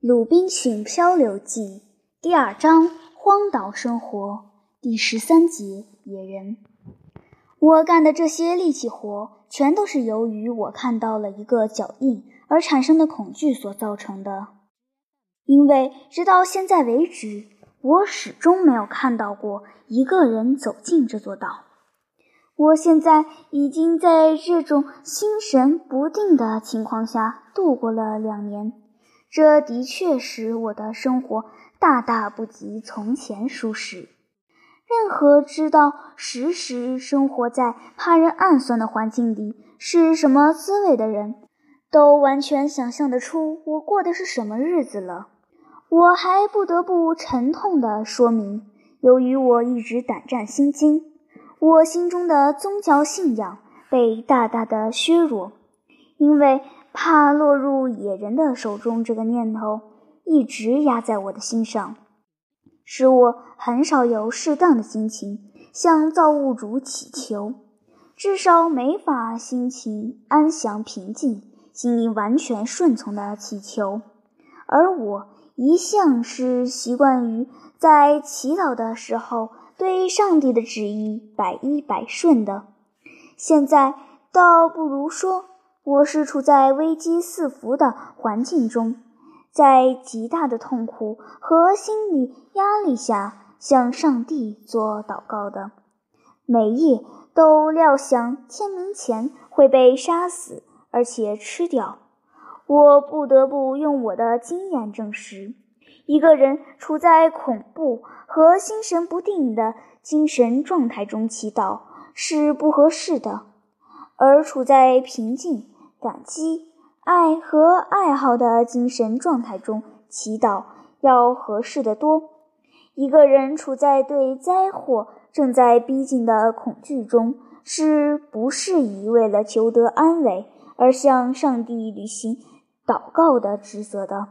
《鲁滨逊漂流记》第二章：荒岛生活第十三节：野人。我干的这些力气活，全都是由于我看到了一个脚印而产生的恐惧所造成的。因为直到现在为止，我始终没有看到过一个人走进这座岛。我现在已经在这种心神不定的情况下度过了两年。这的确使我的生活大大不及从前舒适。任何知道时时生活在怕人暗算的环境里是什么滋味的人，都完全想象得出我过的是什么日子了。我还不得不沉痛地说明，由于我一直胆战心惊，我心中的宗教信仰被大大的削弱，因为。怕落入野人的手中，这个念头一直压在我的心上，使我很少有适当的心情向造物主祈求，至少没法心情安详平静、心灵完全顺从的祈求。而我一向是习惯于在祈祷的时候对上帝的旨意百依百顺的，现在倒不如说。我是处在危机四伏的环境中，在极大的痛苦和心理压力下向上帝做祷告的，每夜都料想天明前会被杀死，而且吃掉。我不得不用我的经验证实，一个人处在恐怖和心神不定的精神状态中祈祷是不合适的，而处在平静。感激、爱和爱好的精神状态中祈祷要合适的多。一个人处在对灾祸正在逼近的恐惧中，是不适宜为了求得安慰而向上帝履行祷告的职责的。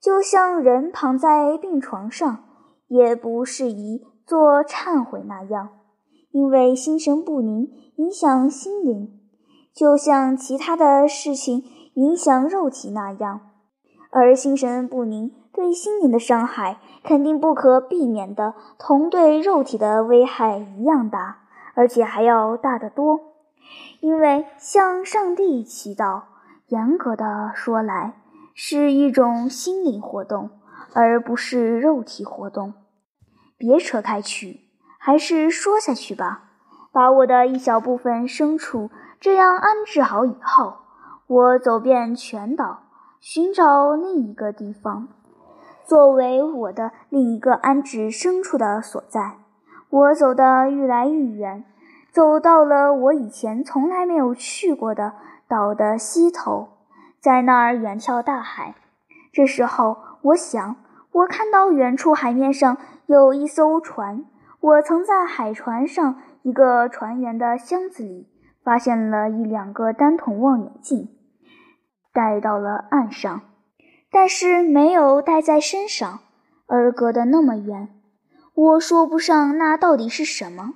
就像人躺在病床上，也不适宜做忏悔那样，因为心神不宁影响心灵。就像其他的事情影响肉体那样，而心神不宁对心灵的伤害肯定不可避免的同对肉体的危害一样大，而且还要大得多。因为向上帝祈祷，严格的说来是一种心灵活动，而不是肉体活动。别扯开去，还是说下去吧。把我的一小部分牲畜。这样安置好以后，我走遍全岛，寻找另一个地方，作为我的另一个安置牲畜的所在。我走得愈来愈远，走到了我以前从来没有去过的岛的西头，在那儿远眺大海。这时候，我想，我看到远处海面上有一艘船，我曾在海船上一个船员的箱子里。发现了一两个单筒望远镜，带到了岸上，但是没有带在身上，而隔得那么远，我说不上那到底是什么。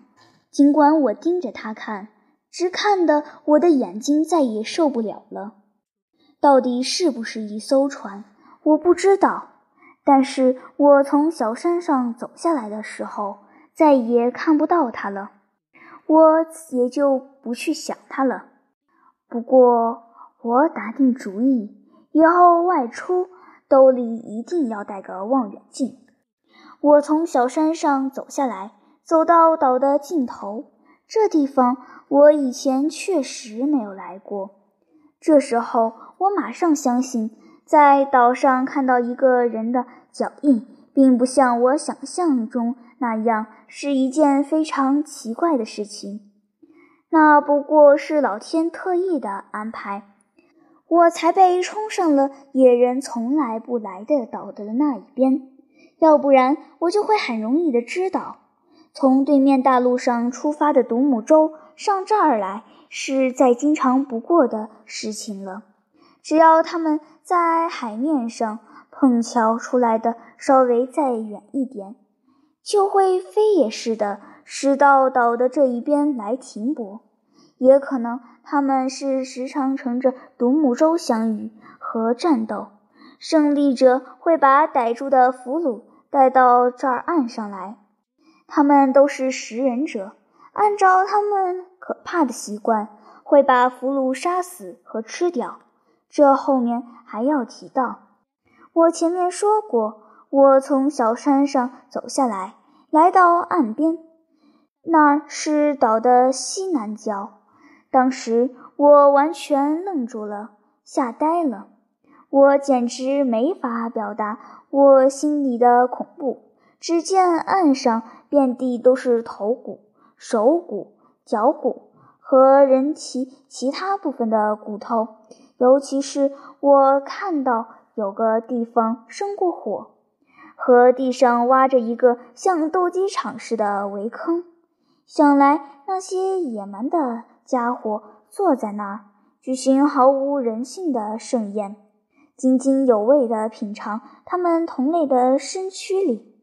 尽管我盯着它看，只看得我的眼睛再也受不了了。到底是不是一艘船，我不知道。但是我从小山上走下来的时候，再也看不到它了。我也就不去想它了。不过，我打定主意，以后外出兜里一定要带个望远镜。我从小山上走下来，走到岛的尽头。这地方我以前确实没有来过。这时候，我马上相信，在岛上看到一个人的脚印，并不像我想象中。那样是一件非常奇怪的事情，那不过是老天特意的安排，我才被冲上了野人从来不来的岛的那一边，要不然我就会很容易的知道，从对面大陆上出发的独木舟上这儿来是再经常不过的事情了，只要他们在海面上碰巧出来的稍微再远一点。就会飞也似的驶到岛的这一边来停泊，也可能他们是时常乘着独木舟相遇和战斗，胜利者会把逮住的俘虏带到这儿岸上来。他们都是食人者，按照他们可怕的习惯，会把俘虏杀死和吃掉。这后面还要提到。我前面说过，我从小山上走下来，来到岸边，那是岛的西南角。当时我完全愣住了，吓呆了，我简直没法表达我心里的恐怖。只见岸上遍地都是头骨、手骨、脚骨和人体其他部分的骨头，尤其是我看到有个地方生过火，和地上挖着一个像斗鸡场似的围坑。想来那些野蛮的家伙坐在那儿，举行毫无人性的盛宴，津津有味地品尝他们同类的身躯里。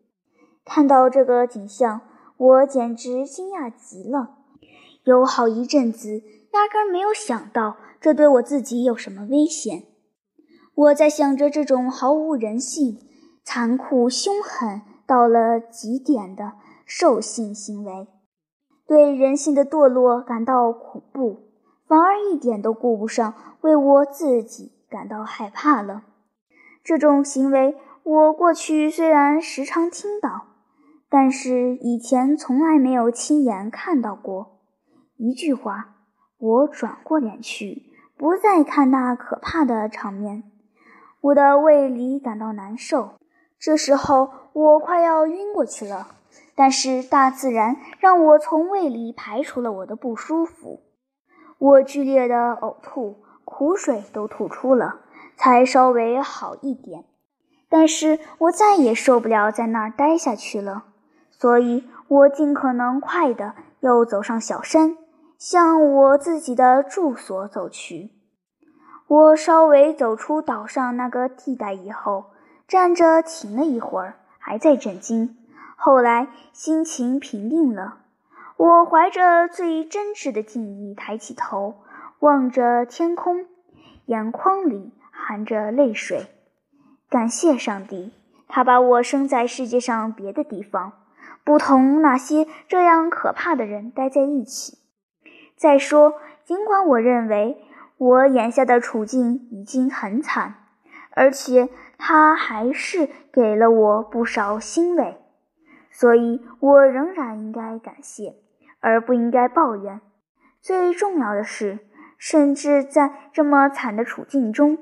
看到这个景象，我简直惊讶极了。有好一阵子，压根没有想到这对我自己有什么危险。我在想着这种毫无人性、残酷凶狠到了极点的兽性行为，对人性的堕落感到恐怖，反而一点都顾不上为我自己感到害怕了。这种行为，我过去虽然时常听到。但是以前从来没有亲眼看到过。一句话，我转过脸去，不再看那可怕的场面。我的胃里感到难受，这时候我快要晕过去了。但是大自然让我从胃里排除了我的不舒服。我剧烈的呕吐，苦水都吐出了，才稍微好一点。但是我再也受不了在那儿待下去了。所以我尽可能快的又走上小山，向我自己的住所走去。我稍微走出岛上那个地带以后，站着停了一会儿，还在震惊。后来心情平定了，我怀着最真挚的敬意抬起头，望着天空，眼眶里含着泪水。感谢上帝，他把我生在世界上别的地方。不同那些这样可怕的人待在一起。再说，尽管我认为我眼下的处境已经很惨，而且他还是给了我不少欣慰，所以我仍然应该感谢，而不应该抱怨。最重要的是，甚至在这么惨的处境中，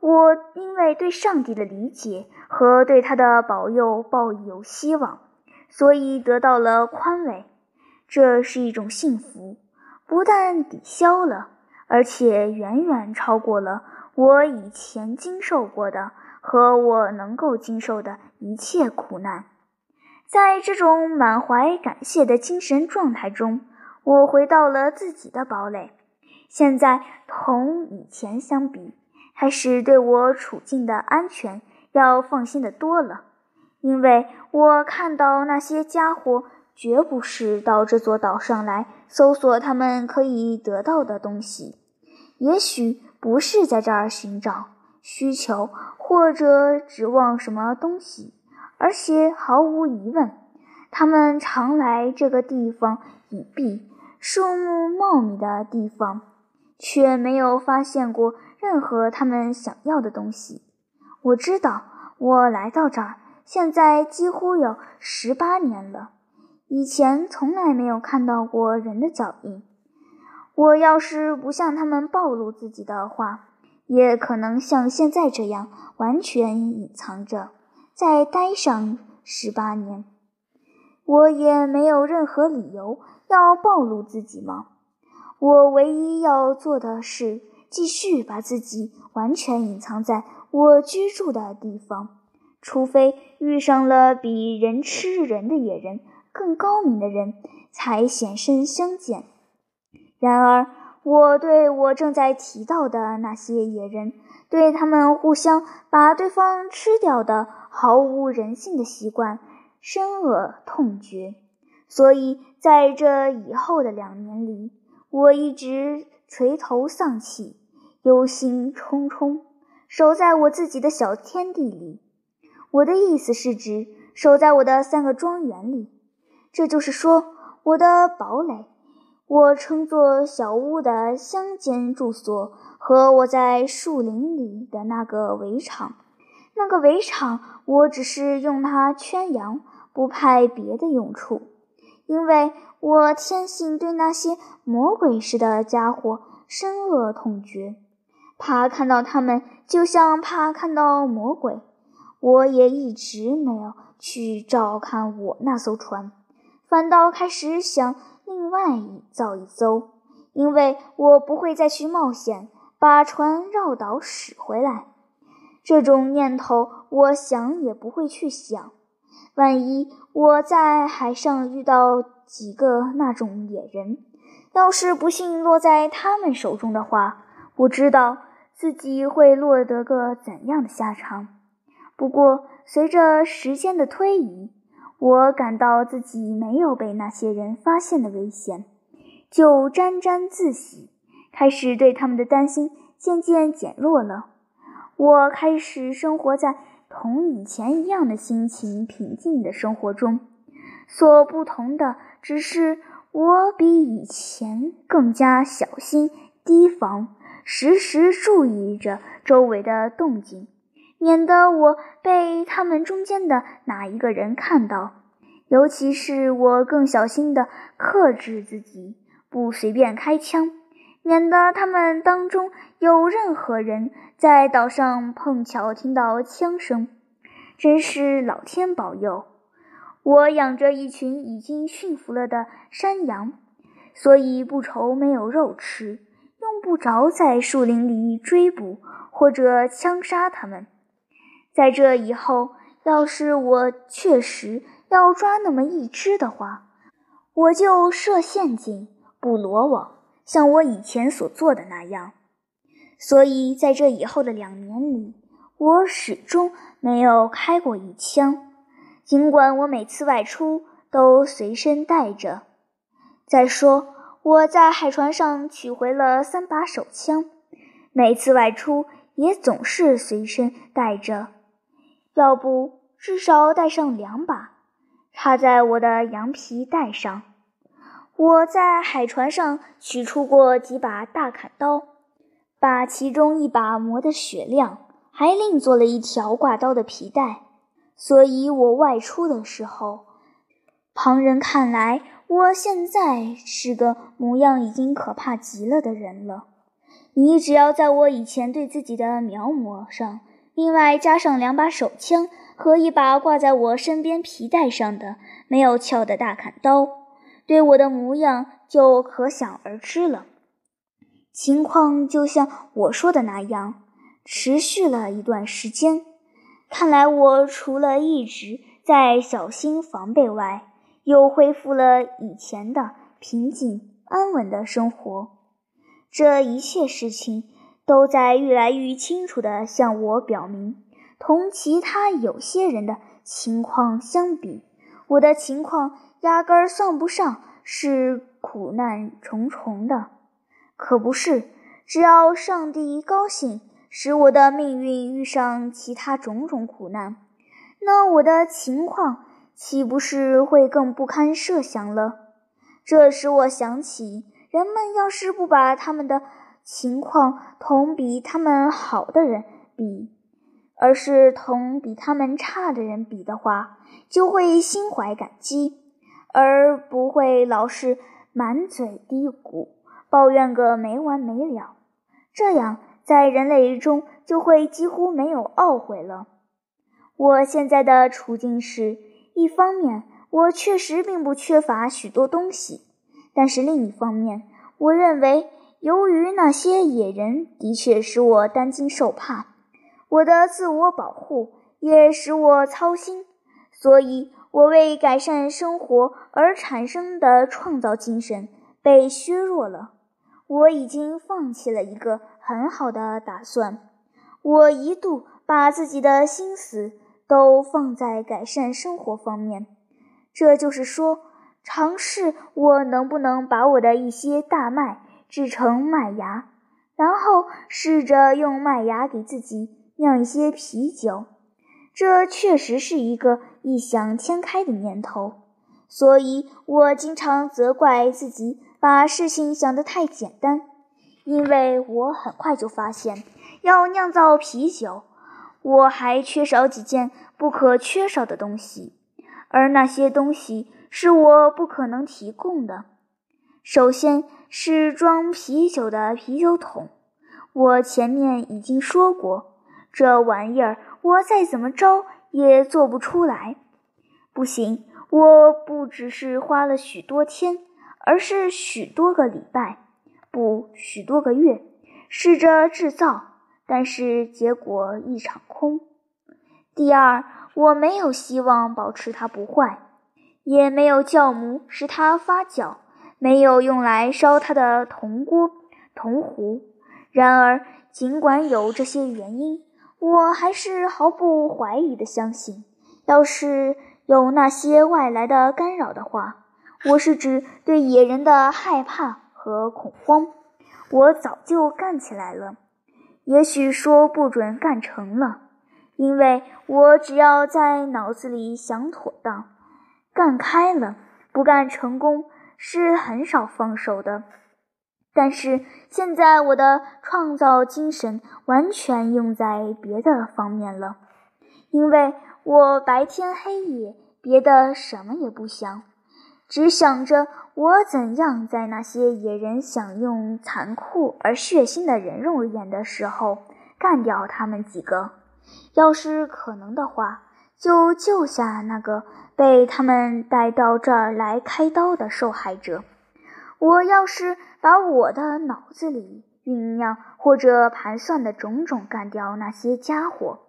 我因为对上帝的理解和对他的保佑抱有希望。所以得到了宽慰，这是一种幸福，不但抵消了，而且远远超过了我以前经受过的和我能够经受的一切苦难。在这种满怀感谢的精神状态中，我回到了自己的堡垒。现在同以前相比，还是对我处境的安全要放心的多了。因为我看到那些家伙绝不是到这座岛上来搜索他们可以得到的东西，也许不是在这儿寻找、需求或者指望什么东西，而且毫无疑问，他们常来这个地方隐蔽、树木茂密的地方，却没有发现过任何他们想要的东西。我知道，我来到这儿。现在几乎有十八年了，以前从来没有看到过人的脚印。我要是不向他们暴露自己的话，也可能像现在这样完全隐藏着，再待上十八年。我也没有任何理由要暴露自己吗？我唯一要做的是继续把自己完全隐藏在我居住的地方。除非遇上了比人吃人的野人更高明的人，才显身相见。然而，我对我正在提到的那些野人，对他们互相把对方吃掉的毫无人性的习惯，深恶痛绝。所以，在这以后的两年里，我一直垂头丧气，忧心忡忡。守在我自己的小天地里。我的意思是指守在我的三个庄园里，这就是说，我的堡垒，我称作小屋的乡间住所，和我在树林里的那个围场。那个围场，我只是用它圈羊，不派别的用处，因为我天性对那些魔鬼似的家伙深恶痛绝，怕看到他们，就像怕看到魔鬼。我也一直没有去照看我那艘船，反倒开始想另外造一艘，因为我不会再去冒险把船绕岛驶回来。这种念头，我想也不会去想。万一我在海上遇到几个那种野人，要是不幸落在他们手中的话，我知道自己会落得个怎样的下场。不过，随着时间的推移，我感到自己没有被那些人发现的危险，就沾沾自喜，开始对他们的担心渐渐减弱了。我开始生活在同以前一样的心情平静的生活中，所不同的只是我比以前更加小心提防，时时注意着周围的动静。免得我被他们中间的哪一个人看到，尤其是我更小心地克制自己，不随便开枪，免得他们当中有任何人在岛上碰巧听到枪声。真是老天保佑！我养着一群已经驯服了的山羊，所以不愁没有肉吃，用不着在树林里追捕或者枪杀它们。在这以后，要是我确实要抓那么一只的话，我就设陷阱、布罗网，像我以前所做的那样。所以，在这以后的两年里，我始终没有开过一枪，尽管我每次外出都随身带着。再说，我在海船上取回了三把手枪，每次外出也总是随身带着。要不至少带上两把，插在我的羊皮带上。我在海船上取出过几把大砍刀，把其中一把磨得雪亮，还另做了一条挂刀的皮带。所以我外出的时候，旁人看来我现在是个模样已经可怕极了的人了。你只要在我以前对自己的描摹上。另外加上两把手枪和一把挂在我身边皮带上的没有鞘的大砍刀，对我的模样就可想而知了。情况就像我说的那样，持续了一段时间。看来我除了一直在小心防备外，又恢复了以前的平静安稳的生活。这一切事情。都在愈来愈清楚地向我表明，同其他有些人的情况相比，我的情况压根儿算不上是苦难重重的。可不是，只要上帝高兴，使我的命运遇上其他种种苦难，那我的情况岂不是会更不堪设想了？这使我想起，人们要是不把他们的。情况同比他们好的人比，而是同比他们差的人比的话，就会心怀感激，而不会老是满嘴嘀咕，抱怨个没完没了。这样，在人类中就会几乎没有懊悔了。我现在的处境是：一方面，我确实并不缺乏许多东西；但是另一方面，我认为。由于那些野人的确使我担惊受怕，我的自我保护也使我操心，所以我为改善生活而产生的创造精神被削弱了。我已经放弃了一个很好的打算，我一度把自己的心思都放在改善生活方面，这就是说，尝试我能不能把我的一些大麦。制成麦芽，然后试着用麦芽给自己酿一些啤酒。这确实是一个异想天开的念头，所以我经常责怪自己把事情想得太简单。因为我很快就发现，要酿造啤酒，我还缺少几件不可缺少的东西，而那些东西是我不可能提供的。首先是装啤酒的啤酒桶，我前面已经说过，这玩意儿。我再怎么着也做不出来，不行！我不只是花了许多天，而是许多个礼拜，不，许多个月，试着制造，但是结果一场空。第二，我没有希望保持它不坏，也没有酵母使它发酵，没有用来烧它的铜锅、铜壶。然而，尽管有这些原因。我还是毫不怀疑地相信，要是有那些外来的干扰的话，我是指对野人的害怕和恐慌，我早就干起来了。也许说不准干成了，因为我只要在脑子里想妥当，干开了，不干成功是很少放手的。但是现在我的创造精神完全用在别的方面了，因为我白天黑夜别的什么也不想，只想着我怎样在那些野人享用残酷而血腥的人肉眼的时候干掉他们几个，要是可能的话，就救下那个被他们带到这儿来开刀的受害者。我要是把我的脑子里酝酿或者盘算的种种干掉那些家伙，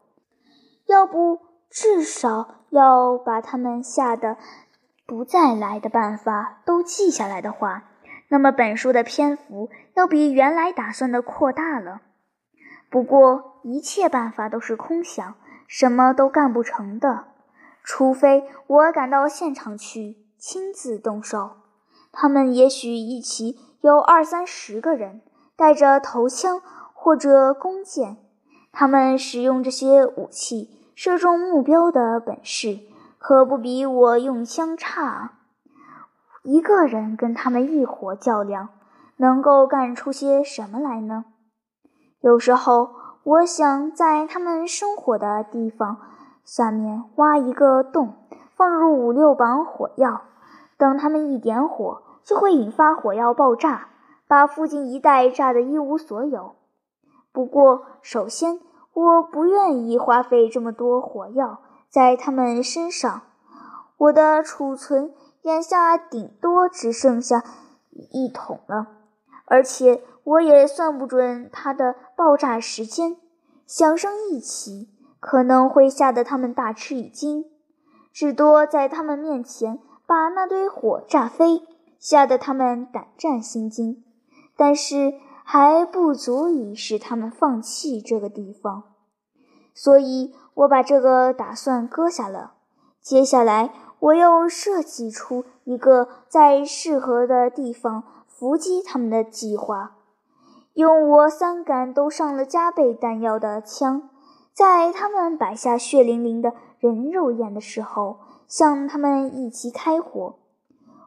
要不至少要把他们吓得不再来的办法都记下来的话，那么本书的篇幅要比原来打算的扩大了。不过一切办法都是空想，什么都干不成的，除非我赶到现场去亲自动手。他们也许一起有二三十个人，带着头枪或者弓箭。他们使用这些武器射中目标的本事，可不比我用枪差。一个人跟他们一伙较量，能够干出些什么来呢？有时候，我想在他们生火的地方下面挖一个洞，放入五六磅火药，等他们一点火。就会引发火药爆炸，把附近一带炸得一无所有。不过，首先，我不愿意花费这么多火药在他们身上。我的储存眼下顶多只剩下一桶了，而且我也算不准它的爆炸时间。响声一起，可能会吓得他们大吃一惊，至多在他们面前把那堆火炸飞。吓得他们胆战心惊，但是还不足以使他们放弃这个地方，所以我把这个打算搁下了。接下来，我又设计出一个在适合的地方伏击他们的计划，用我三杆都上了加倍弹药的枪，在他们摆下血淋淋的人肉宴的时候，向他们一起开火。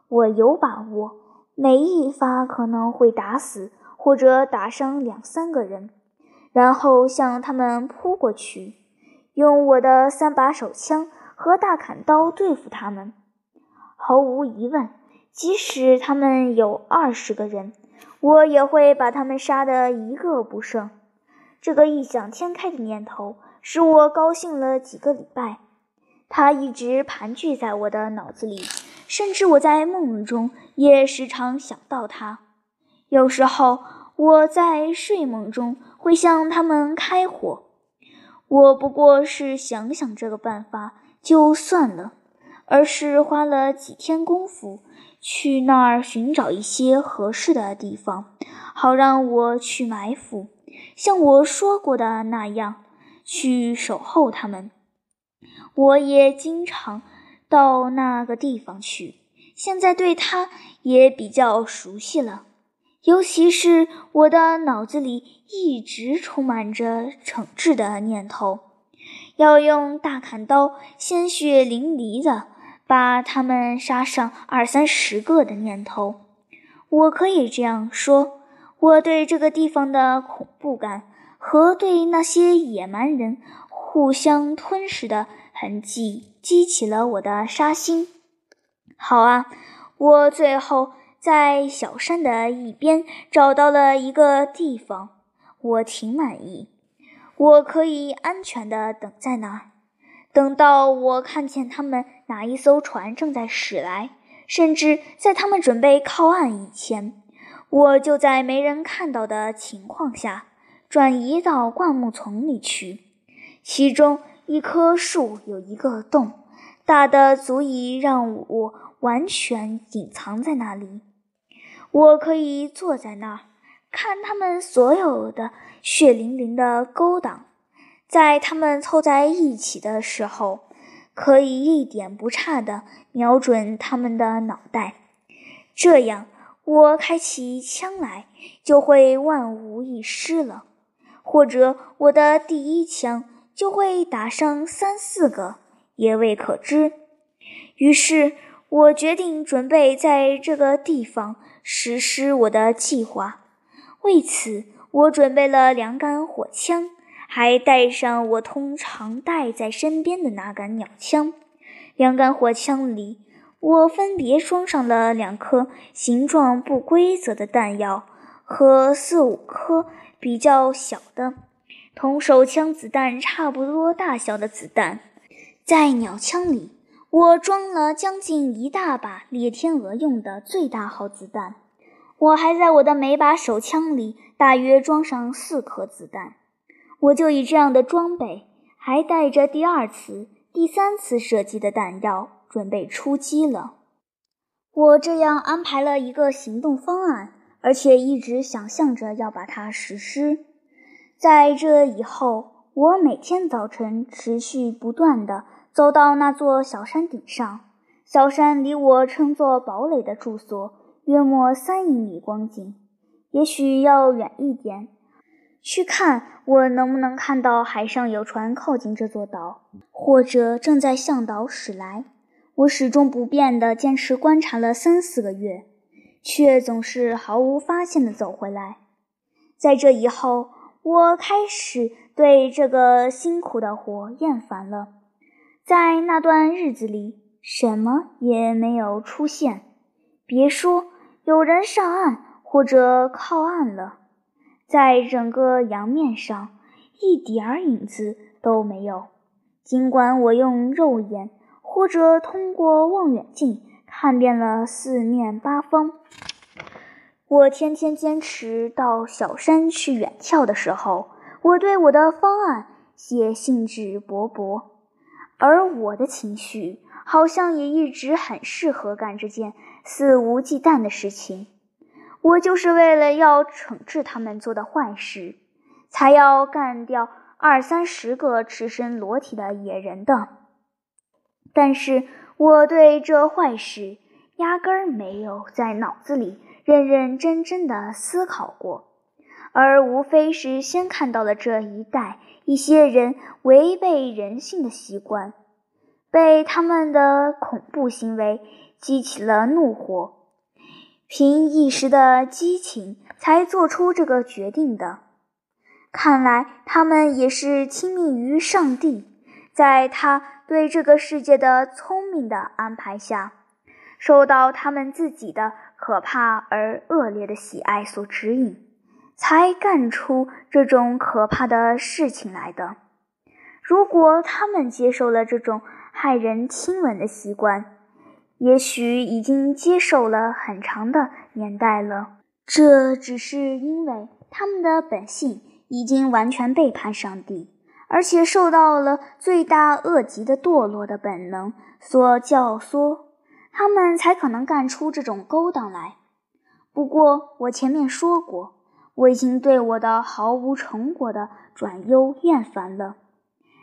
我有把握，每一发可能会打死或者打伤两三个人，然后向他们扑过去，用我的三把手枪和大砍刀对付他们。毫无疑问，即使他们有二十个人，我也会把他们杀得一个不剩。这个异想天开的念头使我高兴了几个礼拜，它一直盘踞在我的脑子里。甚至我在梦中也时常想到他。有时候我在睡梦中会向他们开火。我不过是想想这个办法就算了，而是花了几天功夫去那儿寻找一些合适的地方，好让我去埋伏，像我说过的那样去守候他们。我也经常。到那个地方去，现在对他也比较熟悉了。尤其是我的脑子里一直充满着惩治的念头，要用大砍刀鲜血淋漓的把他们杀上二三十个的念头。我可以这样说：我对这个地方的恐怖感和对那些野蛮人互相吞噬的痕迹激起了我的杀心。好啊，我最后。在小山的一边找到了一个地方，我挺满意。我可以安全地等在那儿，等到我看见他们哪一艘船正在驶来，甚至在他们准备靠岸以前，我就在没人看到的情况下转移到灌木丛里去。其中一棵树有一个洞，大的足以让我完全隐藏在那里。我可以坐在那儿，看他们所有的血淋淋的勾当，在他们凑在一起的时候，可以一点不差地瞄准他们的脑袋。这样，我开起枪来就会万无一失了，或者我的第一枪就会打上三四个，也未可知。于是我决定准备在这个地方。实施我的计划，为此我准备了两杆火枪，还带上我通常带在身边的那杆鸟枪。两杆火枪里，我分别装上了两颗形状不规则的弹药和四五颗比较小的、同手枪子弹差不多大小的子弹。在鸟枪里。我装了将近一大把猎天鹅用的最大号子弹，我还在我的每把手枪里大约装上四颗子弹。我就以这样的装备，还带着第二次、第三次射击的弹药，准备出击了。我这样安排了一个行动方案，而且一直想象着要把它实施。在这以后，我每天早晨持续不断的。走到那座小山顶上，小山离我称作堡垒的住所约莫三英里光景，也许要远一点。去看我能不能看到海上有船靠近这座岛，或者正在向岛驶来。我始终不变地坚持观察了三四个月，却总是毫无发现地走回来。在这以后，我开始对这个辛苦的活厌烦了。在那段日子里，什么也没有出现，别说有人上岸或者靠岸了，在整个洋面上一点儿影子都没有。尽管我用肉眼或者通过望远镜看遍了四面八方，我天天坚持到小山去远眺的时候，我对我的方案也兴致勃勃。而我的情绪好像也一直很适合干这件肆无忌惮的事情。我就是为了要惩治他们做的坏事，才要干掉二三十个赤身裸体的野人的。但是我对这坏事压根儿没有在脑子里认认真真的思考过，而无非是先看到了这一带。一些人违背人性的习惯，被他们的恐怖行为激起了怒火，凭一时的激情才做出这个决定的。看来他们也是听命于上帝，在他对这个世界的聪明的安排下，受到他们自己的可怕而恶劣的喜爱所指引。才干出这种可怕的事情来的。如果他们接受了这种骇人听闻的习惯，也许已经接受了很长的年代了。这只是因为他们的本性已经完全背叛上帝，而且受到了罪大恶极的堕落的本能所教唆，他们才可能干出这种勾当来。不过，我前面说过。我已经对我的毫无成果的转忧厌烦了。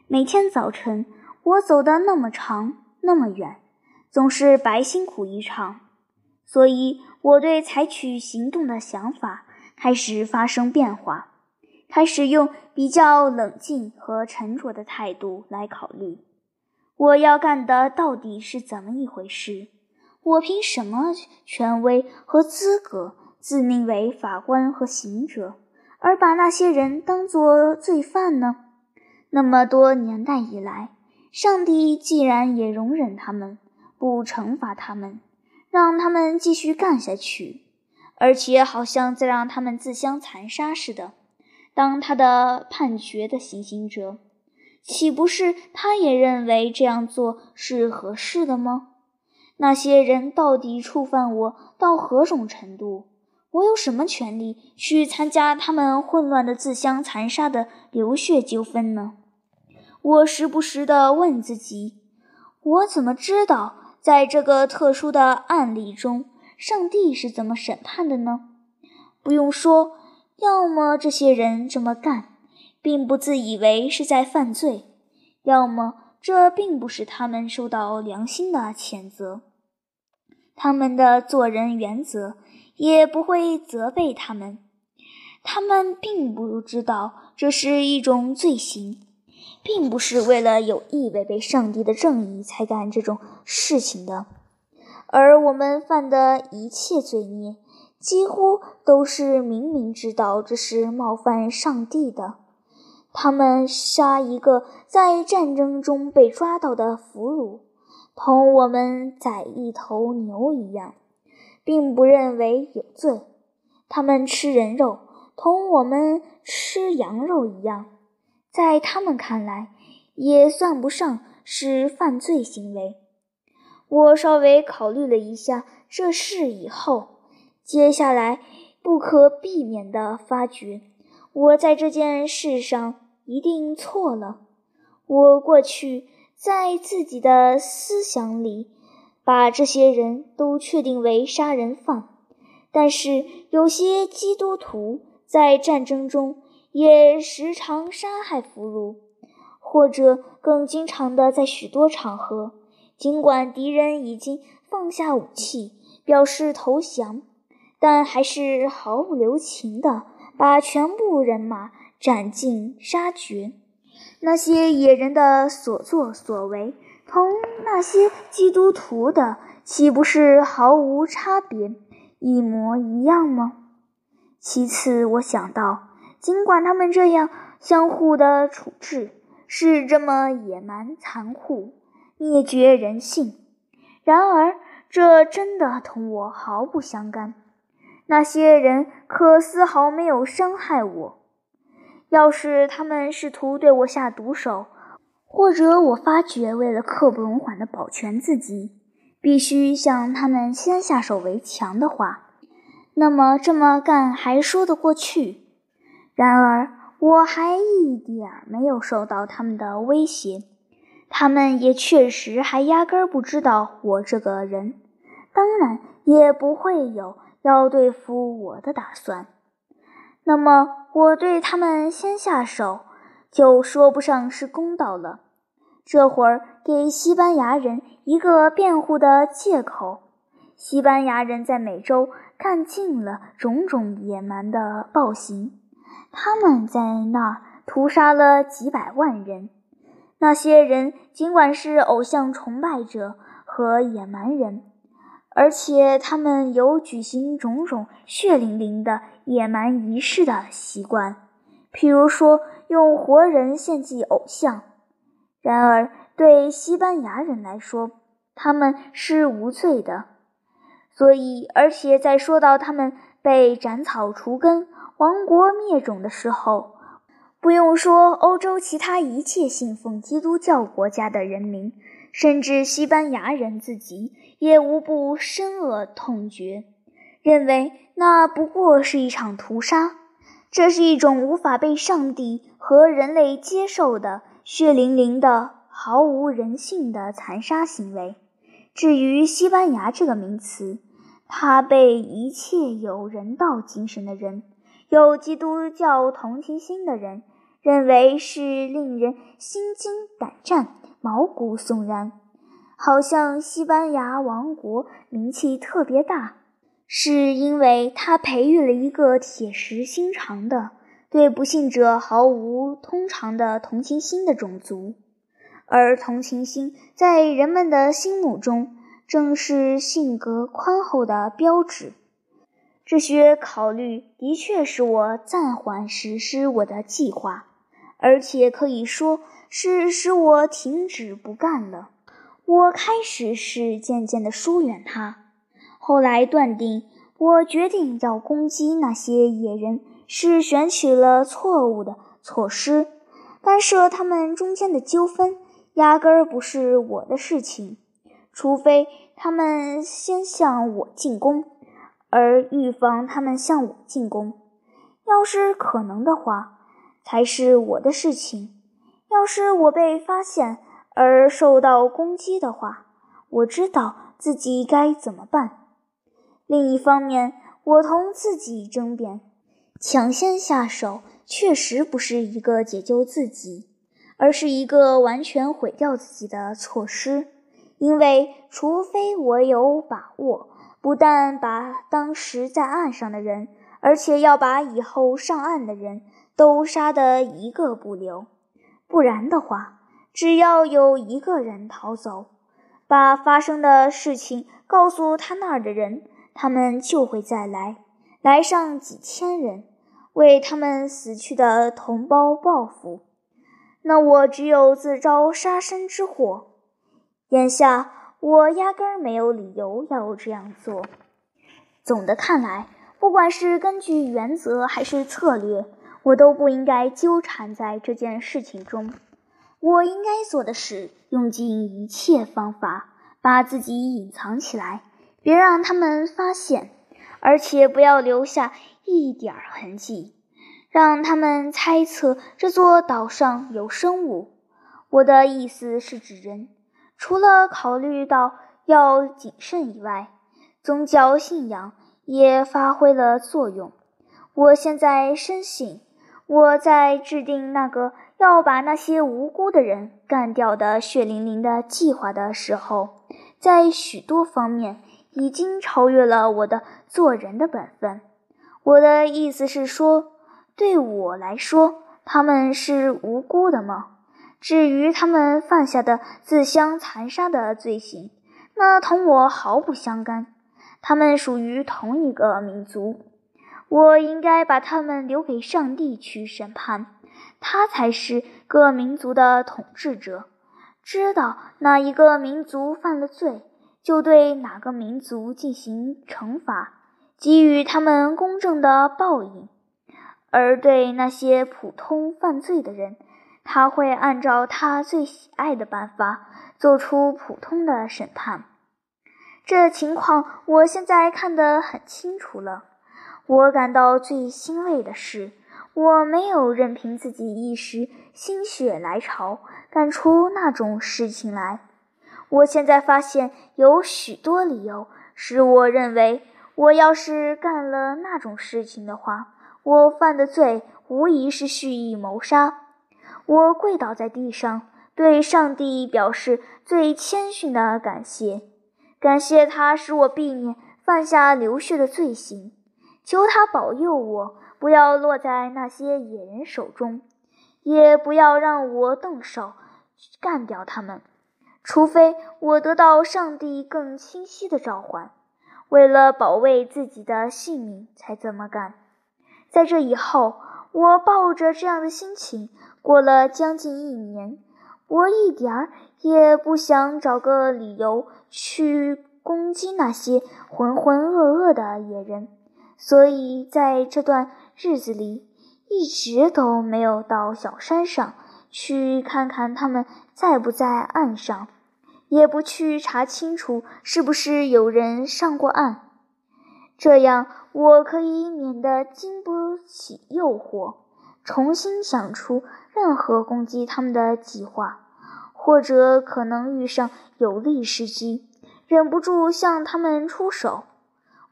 每天早晨，我走的那么长，那么远，总是白辛苦一场。所以，我对采取行动的想法开始发生变化，开始用比较冷静和沉着的态度来考虑，我要干的到底是怎么一回事？我凭什么权威和资格自命为法官和行者，而把那些人当作罪犯呢？那么多年代以来，上帝既然也容忍他们，不惩罚他们。让他们继续干下去，而且好像在让他们自相残杀似的。当他的判决的行刑者，岂不是他也认为这样做是合适的吗？那些人到底触犯我到何种程度？我有什么权利去参加他们混乱的自相残杀的流血纠纷呢？我时不时地问自己：我怎么知道？在这个特殊的案例中，上帝是怎么审判的呢？不用说，要么这些人这么干，并不自以为是在犯罪；要么这并不是他们受到良心的谴责，他们的做人原则也不会责备他们。他们并不知道这是一种罪行。并不是为了有意违背上帝的正义才干这种事情的，而我们犯的一切罪孽，几乎都是明明知道这是冒犯上帝的。他们杀一个在战争中被抓到的俘虏，同我们宰一头牛一样，并不认为有罪。他们吃人肉，同我们吃羊肉一样。在他们看来，也算不上是犯罪行为。我稍微考虑了一下这事以后，接下来不可避免地发觉，我在这件事上一定错了。我过去在自己的思想里，把这些人都确定为杀人犯，但是有些基督徒在战争中。也时常杀害俘虏，或者更经常的在许多场合，尽管敌人已经放下武器表示投降，但还是毫不留情的把全部人马斩尽杀绝。那些野人的所作所为，同那些基督徒的岂不是毫无差别，一模一样吗？其次，我想到。尽管他们这样相互的处置是这么野蛮残酷、灭绝人性，然而这真的同我毫不相干。那些人可丝毫没有伤害我。要是他们试图对我下毒手，或者我发觉为了刻不容缓地保全自己，必须向他们先下手为强的话，那么这么干还说得过去。然而，我还一点儿没有受到他们的威胁，他们也确实还压根儿不知道我这个人，当然也不会有要对付我的打算。那么，我对他们先下手，就说不上是公道了。这会儿给西班牙人一个辩护的借口：西班牙人在美洲看尽了种种野蛮的暴行。他们在那儿屠杀了几百万人。那些人尽管是偶像崇拜者和野蛮人，而且他们有举行种种血淋淋的野蛮仪式的习惯，譬如说用活人献祭偶像。然而，对西班牙人来说，他们是无罪的。所以，而且在说到他们被斩草除根。亡国灭种的时候，不用说，欧洲其他一切信奉基督教国家的人民，甚至西班牙人自己，也无不深恶痛绝，认为那不过是一场屠杀，这是一种无法被上帝和人类接受的血淋淋的、毫无人性的残杀行为。至于西班牙这个名词，它被一切有人道精神的人。有基督教同情心的人认为是令人心惊胆战、毛骨悚然，好像西班牙王国名气特别大，是因为他培育了一个铁石心肠的、对不幸者毫无通常的同情心的种族，而同情心在人们的心目中正是性格宽厚的标志。这些考虑的确使我暂缓实施我的计划，而且可以说是使我停止不干了。我开始是渐渐地疏远他。后来断定，我决定要攻击那些野人，是选取了错误的措施。干涉他们中间的纠纷，压根儿不是我的事情，除非他们先向我进攻，而预防他们向我进攻，要是可能的话，才是我的事情。要是我被发现而受到攻击的话，我知道自己该怎么办。另一方面，我同自己争辩，抢先下手确实不是一个解救自己，而是一个完全毁掉自己的措施。因为，除非我有把握，不但把当时在岸上的人，而且要把以后上岸的人都杀得一个不留，不然的话，只要有一个人逃走，把发生的事情告诉他那儿的人。他们就会再来，来上几千人，为他们死去的同胞报复。那我只有自招杀身之祸。眼下我压根儿没有理由要这样做。总的看来，不管是根据原则还是策略，我都不应该纠缠在这件事情中。我应该做的是用尽一切方法把自己隐藏起来。别让他们发现，而且不要留下一点痕迹，让他们猜测这座岛上有生物。我的意思是指人。除了考虑到要谨慎以外，宗教信仰也发挥了作用。我现在深信，我在制定那个要把那些无辜的人干掉的血淋淋的计划的时候，在许多方面。已经超越了我的做人的本分。我的意思是说，对我来说，他们是无辜的吗？至于他们犯下的自相残杀的罪行，那同我毫不相干。他们属于同一个民族，我应该把他们留给上帝去审判。他才是各民族的统治者，知道哪一个民族犯了罪。就对哪个民族进行惩罚，给予他们公正的报应；而对那些普通犯罪的人，他会按照他最喜爱的办法做出普通的审判。这情况我现在看得很清楚了。我感到最欣慰的是，我没有任凭自己一时心血来潮干出那种事情来。我现在发现有许多理由使我认为，我要是干了那种事情的话，我犯的罪无疑是蓄意谋杀。我跪倒在地上，对上帝表示最谦逊的感谢，感谢他使我避免犯下流血的罪行，求他保佑我不要落在那些野人手中，也不要让我动手干掉他们。除非我得到上帝更清晰的召唤，为了保卫自己的性命才这么干。在这以后，我抱着这样的心情过了将近一年。我一点儿也不想找个理由去攻击那些浑浑噩噩的野人，所以在这段日子里，一直都没有到小山上去看看他们在不在岸上。也不去查清楚是不是有人上过岸，这样我可以免得经不起诱惑，重新想出任何攻击他们的计划，或者可能遇上有利时机，忍不住向他们出手。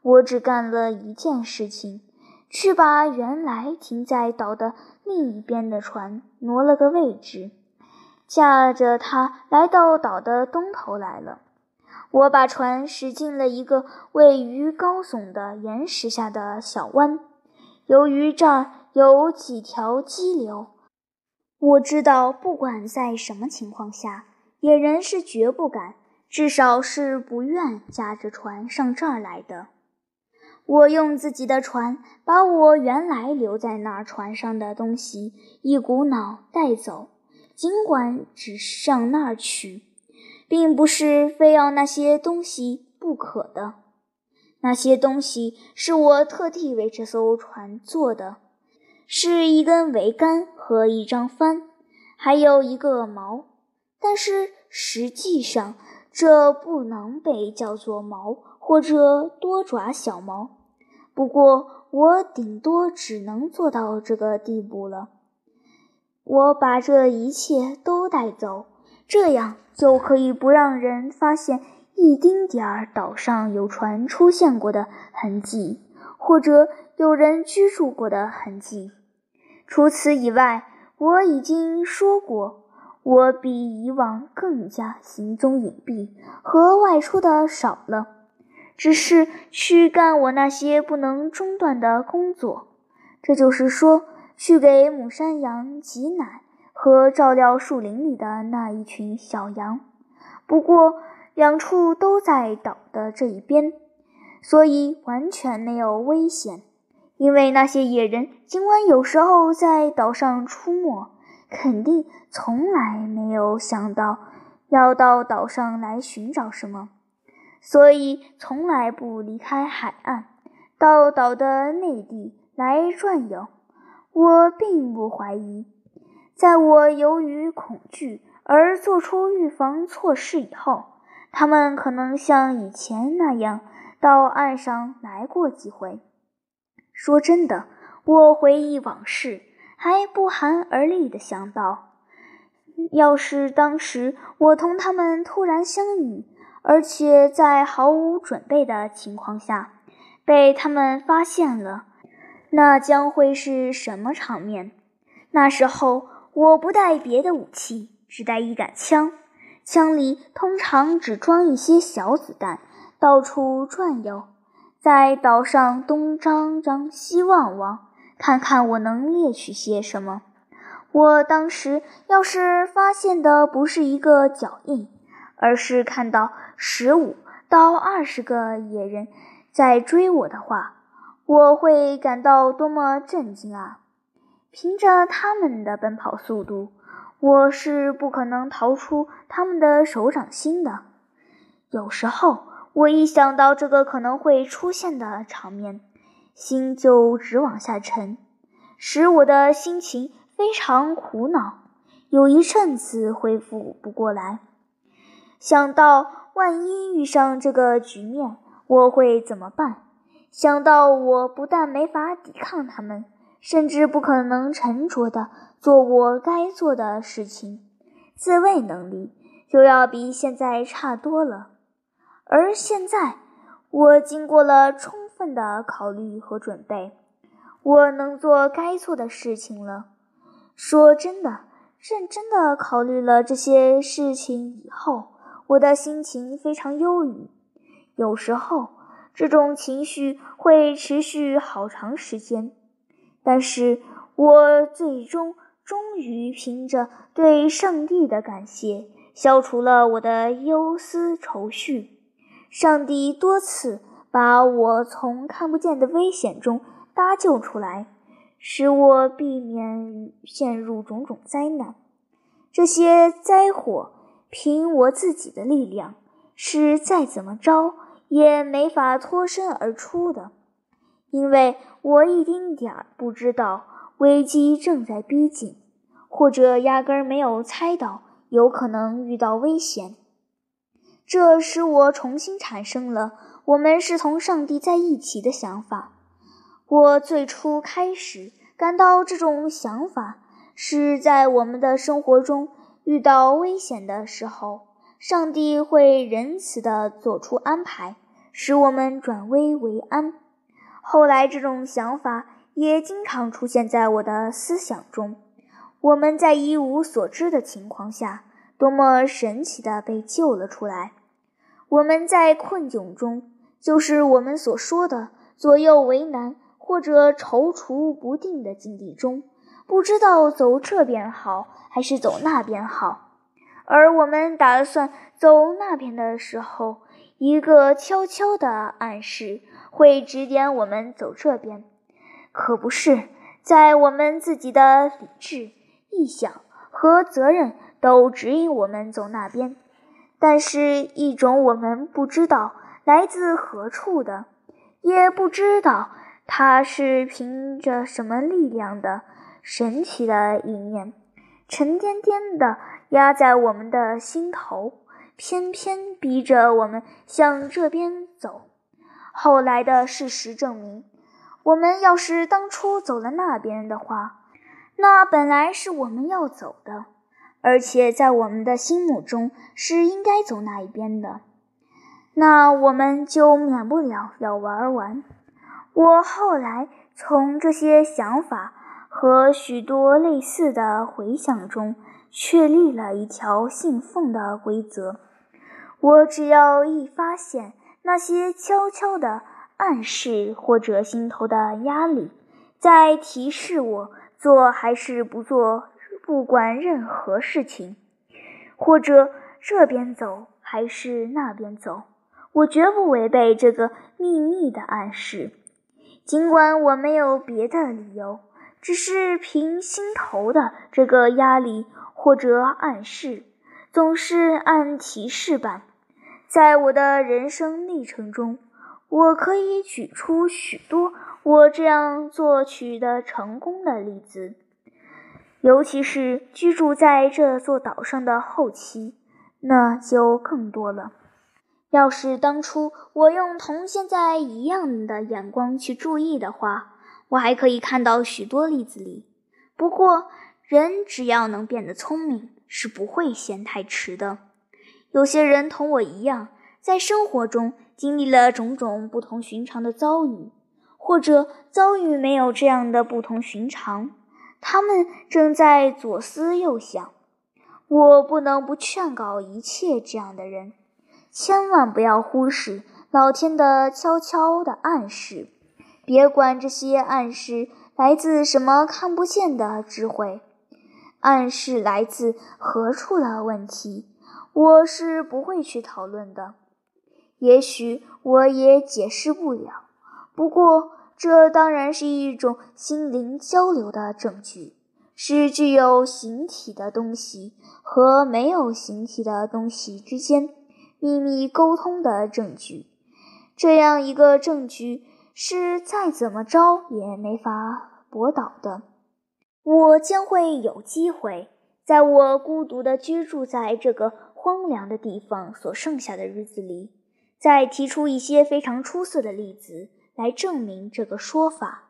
我只干了一件事情，去把原来停在岛的另一边的船挪了个位置。驾着它来到岛的东头来了。我把船驶进了一个位于高耸的岩石下的小湾。由于这儿有几条激流，我知道不管在什么情况下，野人是绝不敢，至少是不愿驾着船上这儿来的。我用自己的船把我原来留在那船上的东西一股脑带走，尽管只上那儿去。并不是非要那些东西不可的，那些东西是我特地为这艘船做的，是一根桅杆和一张帆，还有一个锚。但是实际上，这不能被叫做锚或者多爪小锚。不过，我顶多只能做到这个地步了。我把这一切都带走。这样就可以不让人发现一丁点儿岛上有船出现过的痕迹，或者有人居住过的痕迹。除此以外，我已经说过，我比以往更加行踪隐蔽和外出的少了，只是去干我那些不能中断的工作，这就是说，去给母山羊挤奶。和照料树林里的那一群小羊，不过两处都在岛的这一边，所以完全没有危险。因为那些野人尽管有时候在岛上出没，肯定从来没有想到要到岛上来寻找什么，所以从来不离开海岸，到岛的内地来转悠。我并不怀疑。在我由于恐惧而做出预防措施以后，他们可能像以前那样到岸上来过几回。说真的，我回忆往事，还不寒而栗地想到，要是当时我同他们突然相遇，而且在毫无准备的情况下被他们发现了，那将会是什么场面？那时候。我不带别的武器，只带一杆枪，枪里通常只装一些小子弹，到处转悠，在岛上东张张西望望，看看我能猎取些什么。我当时要是发现的不是一个脚印，而是看到十五到二十个野人在追我的话，我会感到多么震惊啊！凭着他们的奔跑速度，我是不可能逃出他们的手掌心的。有时候，我一想到这个可能会出现的场面，心就直往下沉，使我的心情非常苦恼，有一阵子恢复不过来。想到万一遇上这个局面，我会怎么办？想到我不但没法抵抗他们。甚至不可能沉着地做我该做的事情，自卫能力就要比现在差多了。而现在，我经过了充分的考虑和准备，我能做该做的事情了。说真的，认真的考虑了这些事情以后，我的心情非常忧郁。有时候，这种情绪会持续好长时间。但是我最终终于凭着对上帝的感谢，消除了我的忧思愁绪。上帝多次把我从看不见的危险中搭救出来，使我避免陷入种种灾难。这些灾祸，凭我自己的力量，是再怎么着也没法脱身而出的。因为我一丁点儿不知道危机正在逼近，或者压根儿没有猜到有可能遇到危险，这使我重新产生了我们是从上帝在一起的想法。我最初开始感到这种想法是在我们的生活中遇到危险的时候，上帝会仁慈地做出安排，使我们转危为安。后来，这种想法也经常出现在我的思想中。我们在一无所知的情况下，多么神奇地被救了出来！我们在困窘中，就是我们所说的左右为难或者踌躇不定的境地中，不知道走这边好还是走那边好。而我们打算走那边的时候，一个悄悄的暗示会指点我们走这边，可不是在我们自己的理智、意向和责任都指引我们走那边。但是，一种我们不知道来自何处的，也不知道它是凭着什么力量的神奇的意念，沉甸甸的压在我们的心头，偏偏逼着我们向这边走。后来的事实证明，我们要是当初走了那边的话，那本来是我们要走的。而且在我们的心目中是应该走那一边的，那我们就免不了要玩完。我后来从这些想法和许多类似的回想中确立了一条信奉的规则：我只要一发现那些悄悄的暗示或者心头的压力，在提示我做还是不做。不管任何事情，或者这边走还是那边走，我绝不违背这个秘密的暗示。尽管我没有别的理由，只是凭心头的这个压力或者暗示，总是按提示办。在我的人生历程中，我可以举出许多我这样做取得成功的例子。尤其是居住在这座岛上的后期，那就更多了。要是当初我用同现在一样的眼光去注意的话，我还可以看到许多例子里。不过，人只要能变得聪明，是不会嫌太迟的。有些人同我一样，在生活中经历了种种不同寻常的遭遇，或者遭遇没有这样的不同寻常。他们正在左思右想，我不能不劝告一切这样的人，千万不要忽视老天的悄悄的暗示。别管这些暗示来自什么看不见的智慧，暗示来自何处的问题，我是不会去讨论的。也许我也解释不了，不过。这当然是一种心灵交流的证据，是具有形体的东西和没有形体的东西之间秘密沟通的证据。这样一个证据是再怎么着也没法驳倒的。我将会有机会，在我孤独地居住在这个荒凉的地方所剩下的日子里，再提出一些非常出色的例子。来证明这个说法。